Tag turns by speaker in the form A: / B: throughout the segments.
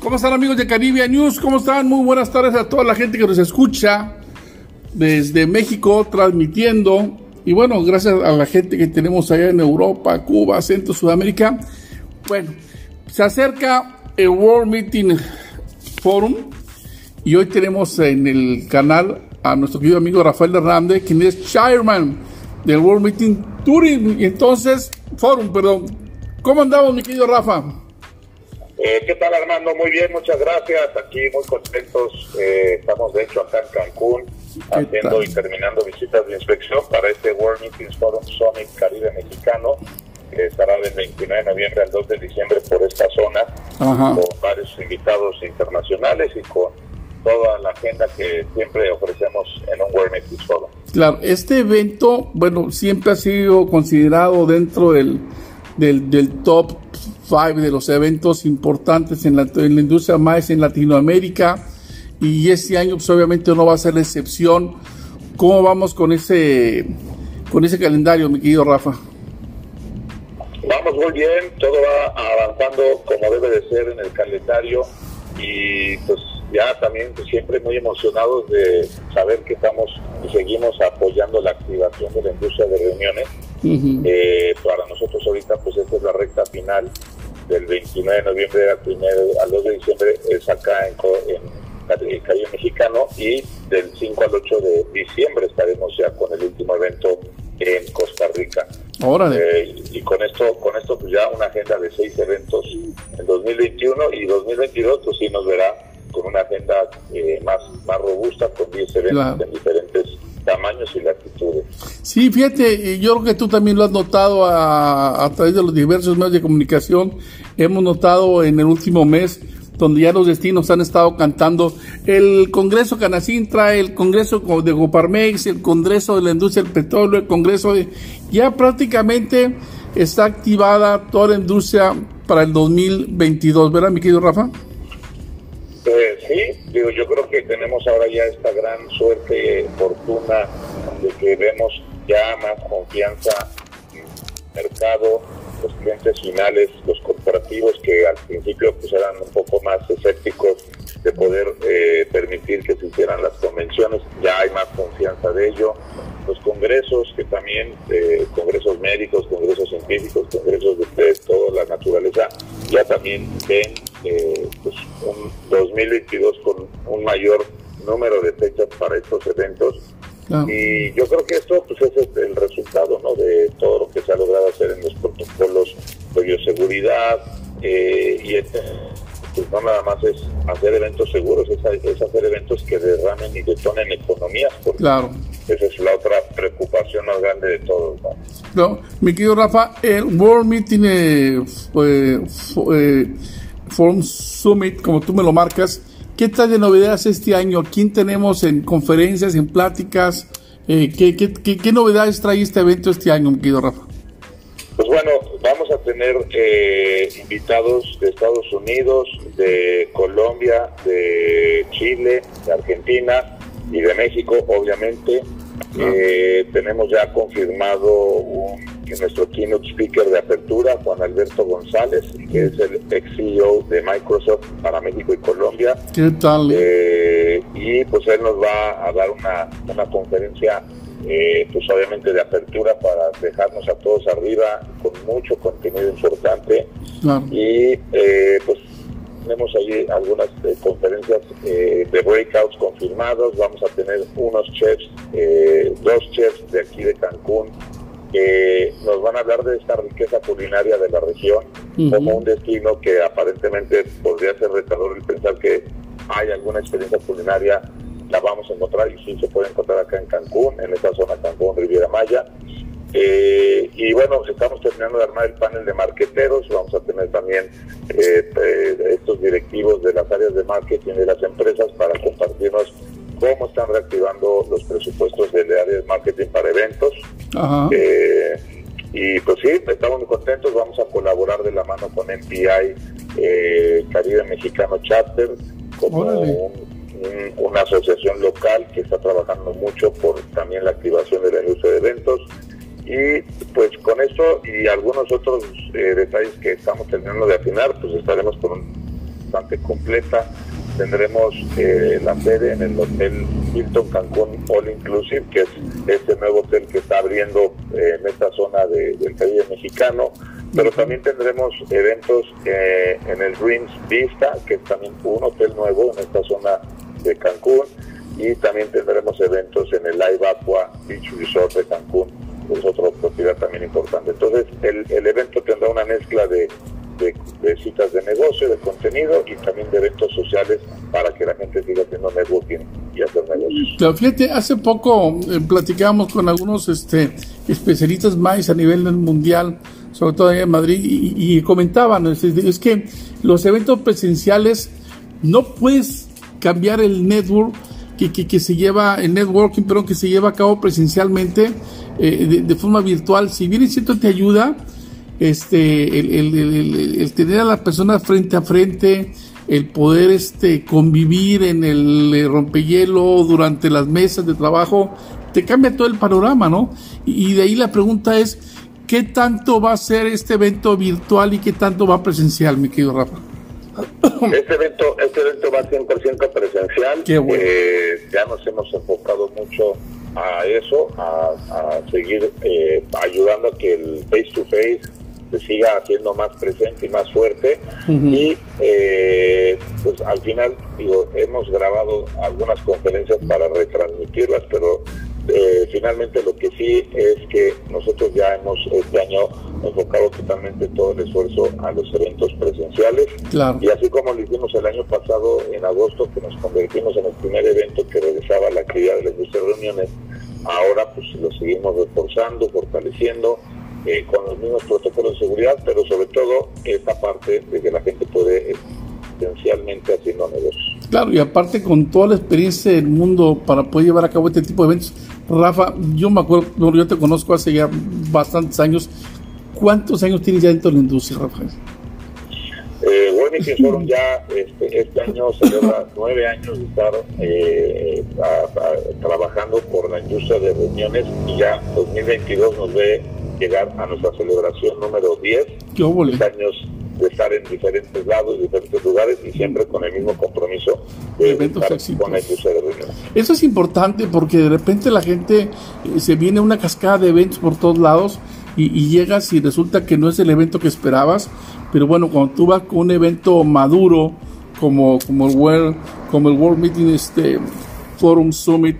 A: ¿Cómo están amigos de Caribia News? ¿Cómo están? Muy buenas tardes a toda la gente que nos escucha desde México transmitiendo. Y bueno, gracias a la gente que tenemos allá en Europa, Cuba, Centro, Sudamérica. Bueno, se acerca el World Meeting Forum y hoy tenemos en el canal a nuestro querido amigo Rafael Hernández, quien es chairman del World Meeting Touring y entonces Forum, perdón. ¿Cómo andamos, mi querido Rafa?
B: Eh, ¿Qué tal, Armando? Muy bien, muchas gracias. Aquí muy contentos. Eh, estamos, de hecho, acá en Cancún haciendo y terminando visitas de inspección para este World Meetings Forum Summit Caribe Mexicano, que estará del 29 de noviembre al 2 de diciembre por esta zona, con varios invitados internacionales y con toda la agenda que siempre ofrecemos en un World Meetings Forum.
A: Claro, este evento, bueno, siempre ha sido considerado dentro del, del, del top de los eventos importantes en la, en la industria más en Latinoamérica y este año pues, obviamente no va a ser la excepción. ¿Cómo vamos con ese con ese calendario, mi querido Rafa?
B: Vamos muy bien, todo va avanzando como debe de ser en el calendario y pues ya también pues, siempre muy emocionados de saber que estamos y seguimos apoyando la activación de la industria de reuniones. eh, para nosotros ahorita pues esta es la recta final del 29 de noviembre al, primero, al 2 de diciembre es acá en, en Caribe Mexicano y del 5 al 8 de diciembre estaremos ya con el último evento en Costa Rica. Eh, y con esto, con esto pues ya una agenda de seis eventos en 2021 y 2022 pues sí nos verá con una agenda eh, más, más robusta con 10 eventos en diferentes tamaños y latitudes.
A: Sí, fíjate, yo creo que tú también lo has notado a, a través de los diversos medios de comunicación. Hemos notado en el último mes donde ya los destinos han estado cantando. El Congreso Canacintra, el Congreso de Coparmex, el Congreso de la Industria del Petróleo, el Congreso de... Ya prácticamente está activada toda la industria para el 2022, ¿verdad, mi querido Rafa?
B: Eh, sí, digo, yo creo que tenemos ahora ya esta gran suerte, fortuna, de que vemos ya más confianza en el mercado, los clientes finales, los corporativos que al principio pues eran un poco más escépticos de poder eh, permitir que se hicieran las convenciones, ya hay más confianza de ello. Los congresos, que también, eh, congresos médicos, congresos científicos, congresos de, toda la naturaleza, ya también ven eh, pues un 2022 con un mayor número de fechas para estos eventos. Y yo creo que esto pues, es el resultado ¿no? de todo lo que se ha logrado hacer en los protocolos de bioseguridad eh, y este, pues no nada más es hacer eventos seguros, es, hacer eventos que derramen y detonen economías, porque
A: claro.
B: esa es la otra preocupación más grande de todos.
A: ¿no? mi querido Rafa, el World Meeting eh, eh, Forum Summit, como tú me lo marcas, ¿qué tal de novedades este año? ¿Quién tenemos en conferencias, en pláticas? Eh, ¿qué, qué, qué, novedades trae este evento este año, mi querido Rafa?
B: Pues bueno, vamos a tener eh, invitados de Estados Unidos, de Colombia, de Chile, de Argentina y de México, obviamente. Eh, tenemos ya confirmado un, nuestro keynote speaker de apertura, Juan Alberto González, que es el ex CEO de Microsoft para México y Colombia.
A: ¿Qué tal?
B: Eh, y pues él nos va a dar una, una conferencia eh, pues obviamente de apertura para dejarnos a todos arriba con mucho contenido importante. Y eh, pues tenemos allí algunas eh, conferencias de breakouts confirmados, vamos a tener unos chefs, dos chefs de aquí de Cancún que nos van a hablar de esta riqueza culinaria de la región como un destino que aparentemente podría ser retador el pensar que hay alguna experiencia culinaria la vamos a encontrar y sí se puede encontrar acá en Cancún, en esta zona Cancún, Riviera Maya. Eh, y bueno, estamos terminando de armar el panel de marqueteros, vamos a tener también eh, eh, estos directivos de las áreas de marketing de las empresas para compartirnos cómo están reactivando los presupuestos de área de marketing para eventos. Y pues sí, estamos muy contentos, vamos a colaborar de la mano con MPI, Caribe Mexicano Chapter, como un una asociación local que está trabajando mucho por también la activación de la industria de eventos. Y pues con eso y algunos otros eh, detalles que estamos terminando de afinar, pues estaremos con un bastante completa. Tendremos eh, la sede en el Hotel Hilton Cancún All Inclusive, que es este nuevo hotel que está abriendo eh, en esta zona del Caribe mexicano. Pero también tendremos eventos eh, en el Dreams Vista, que es también un hotel nuevo en esta zona de Cancún. Y también tendremos eventos en el Live Aqua Beach Resort de Cancún, que es otra propiedad también importante. Entonces, el, el evento tendrá una mezcla de de, citas de negocio, de contenido y también de eventos sociales para que la gente siga haciendo networking y hacer negocios.
A: fíjate, hace poco eh, platicábamos con algunos este, especialistas más a nivel mundial, sobre todo en Madrid, y, comentaban, es, que los eventos presenciales no puedes cambiar el network que, que, se lleva, el networking, pero que se lleva a cabo presencialmente eh, de, de, forma virtual. Si bien es cierto, te ayuda, este, el, tener a las personas frente a frente, el poder este, convivir en el eh, rompehielo durante las mesas de trabajo, te cambia todo el panorama, ¿no? Y, de ahí la pregunta es, ¿qué tanto va a ser este evento virtual y qué tanto va presencial, mi querido Rafa?
B: Este evento, este evento va 100% presencial.
A: Qué bueno.
B: Eh, ya nos hemos enfocado mucho a eso, a, seguir eh, ayudando a que el face to face se siga haciendo más presente y más fuerte. Y eh, pues al final, digo, hemos grabado algunas conferencias para retransmitirlas, pero eh, finalmente lo que sí es que nosotros ya hemos este año enfocado totalmente todo el esfuerzo a los eventos presenciales. Y así como lo hicimos el año pasado, en agosto, que nos convertimos en el primer evento que regresaba a la actividad de las reuniones, ahora pues lo seguimos reforzando, fortaleciendo eh, con los mismos protocolos de seguridad, pero sobre todo esta parte de que la gente puede esencialmente haciendo negocios.
A: Claro, y aparte con toda la experiencia del mundo para poder llevar a cabo este tipo de eventos, Rafa, yo me acuerdo, yo te conozco hace ya bastantes años. ¿Cuántos años tienes ya dentro de la industria, Rafa?
B: Eh, bueno, y que fueron ya este, este año celebra nueve años de estar eh, trabajando por la industria de reuniones y ya 2022 nos ve llegar a nuestra celebración número 10.
A: ¿Qué
B: años de estar en diferentes lados, diferentes lugares y siempre con el mismo compromiso de
A: eventos con Eso es importante porque de repente la gente eh, se viene una cascada de eventos por todos lados y, llegas y resulta que no es el evento que esperabas. Pero bueno, cuando tú vas con un evento maduro como, como, el, World, como el World Meeting este, Forum Summit,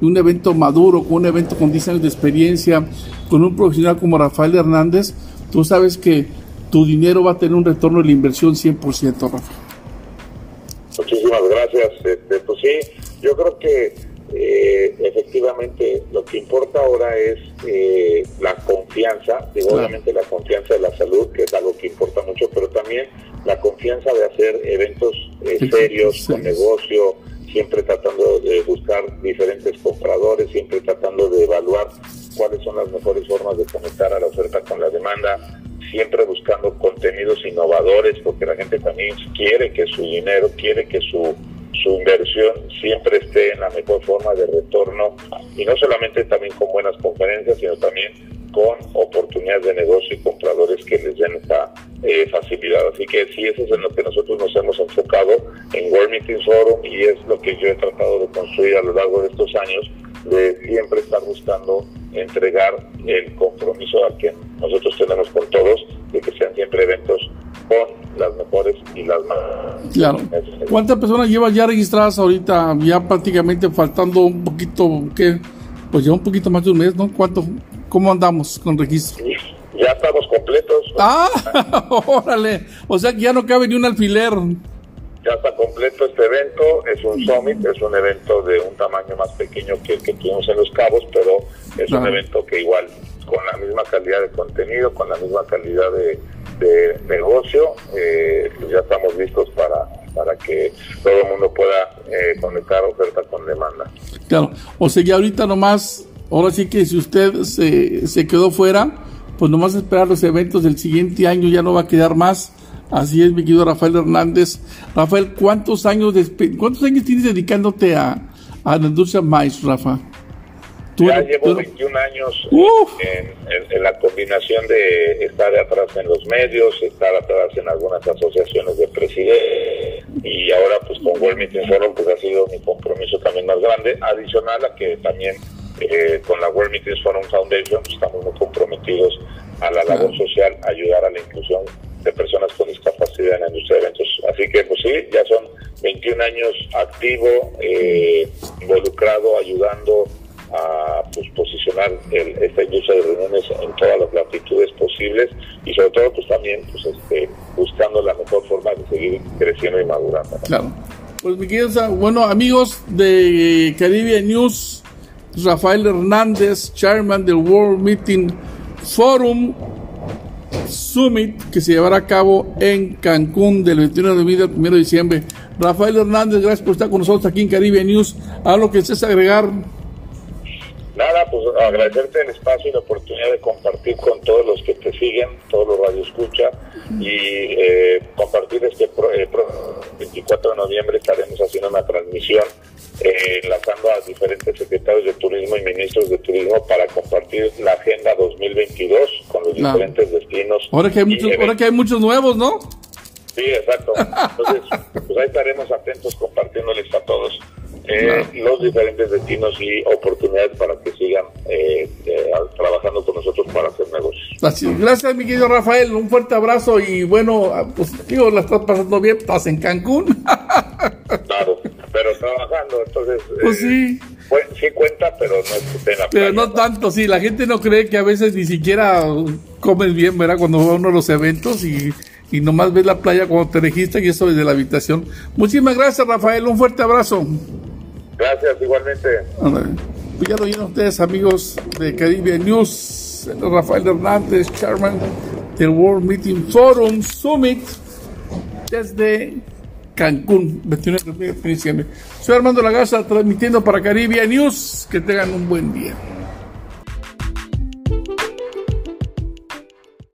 A: un evento maduro, un evento con 10 años de experiencia, con un profesional como Rafael Hernández, tú sabes que tu dinero va a tener un retorno de la inversión 100%, Rafa.
B: Muchísimas gracias. Este, pues sí, yo creo que eh, efectivamente lo que importa ahora es eh, la confianza, y obviamente la confianza de la salud, que es algo que importa mucho, pero también la confianza de hacer eventos eh, serios, con negocio, siempre tratando de buscar diferentes compradores, siempre tratando de evaluar cuáles son las mejores formas de conectar a la oferta con la demanda, siempre buscando contenidos innovadores, porque la gente también quiere que su dinero, quiere que su, su inversión siempre esté en la mejor forma de retorno, y no solamente también con buenas conferencias, sino también con oportunidades de negocio y compradores que les den esta eh, facilidad. Así que sí, eso es en lo que nosotros nos hemos enfocado en World Meetings Forum y es lo que yo he tratado de construir a lo largo de estos años, de siempre estar buscando entregar el compromiso al que nosotros tenemos con todos, de que sean siempre eventos con las mejores y las más.
A: Claro. ¿Cuántas personas llevas ya registradas ahorita? Ya prácticamente faltando un poquito, ¿qué? Pues ya un poquito más de un mes, ¿no? ¿Cuánto? ¿Cómo andamos con registro?
B: Ya estamos completos.
A: Ah, órale. O sea que ya no cabe ni un alfiler.
B: Ya está completo este evento. Es un summit, es un evento de un tamaño más pequeño que el que tuvimos en Los Cabos, pero es un evento que igual, con la misma calidad de contenido, con la misma calidad de, negocio, eh, pues ya estamos listos para, para que todo el mundo pueda eh, conectar oferta con demanda.
A: Claro, o sea que ahorita nomás, ahora sí que si usted se, se quedó fuera, pues nomás esperar los eventos del siguiente año, ya no va a quedar más. Así es, mi querido Rafael Hernández. Rafael, ¿cuántos años, ¿cuántos años tienes dedicándote a, a la industria maíz, Rafa?
B: ya llevo 21 años en, la combinación de estar atrás en los medios, estar atrás en algunas asociaciones de presidentes y ahora pues con World Meeting Forum pues ha sido mi compromiso también más grande, adicional a que también eh, con la World Meeting Forum Foundation pues, estamos muy comprometidos a la labor social, ayudar a la inclusión de personas con discapacidad en la industria de eventos. Así que pues sí, ya son 21 años activo, eh, involucrado, ayudando a pues, posicionar esta industria de reuniones en todas las latitudes posibles y sobre todo pues también pues este buscando la mejor forma de seguir creciendo y madurando.
A: Claro. Pues mi querida, bueno amigos de Caribbean News, Rafael Hernández, chairman del World Meeting Forum Summit que se llevará a cabo en Cancún del 21 de noviembre al 1 de diciembre. Rafael Hernández, gracias por estar con nosotros aquí en Caribe News. A lo que es agregar.
B: Nada, pues agradecerte el espacio y la oportunidad de compartir con todos los que te siguen, todos los radioescuchas, y eh, compartir este 24 eh, de noviembre estaremos haciendo una transmisión eh, enlazando a diferentes secretarios de turismo y ministros de turismo para compartir la agenda 2022 con los diferentes destinos.
A: Ahora que, hay muchos, ahora que hay muchos nuevos, ¿no?
B: Sí, exacto. Entonces, pues ahí estaremos atentos compartiéndoles a todos eh, los diferentes destinos y oportunidades para que sigan eh, eh, trabajando con nosotros para hacer negocios.
A: Gracias, mi querido Rafael. Un fuerte abrazo y bueno, ah, pues digo, la estás pasando bien, estás en Cancún.
B: claro, pero trabajando, entonces.
A: Pues sí.
B: Pues, sí cuenta, pero no es
A: en la Pero no tanto, sí. La gente no cree que a veces ni siquiera comes bien, ¿verdad? Cuando va uno a los eventos y y nomás ves la playa cuando te registras y eso desde la habitación. Muchísimas gracias, Rafael. Un fuerte abrazo.
B: Gracias, igualmente.
A: Pues ya lo oyeron ustedes, amigos de Caribe News. Rafael Hernández, chairman del World Meeting Forum Summit desde Cancún, 29 de diciembre. Soy Armando Lagaza, transmitiendo para Caribe News. Que tengan un buen día.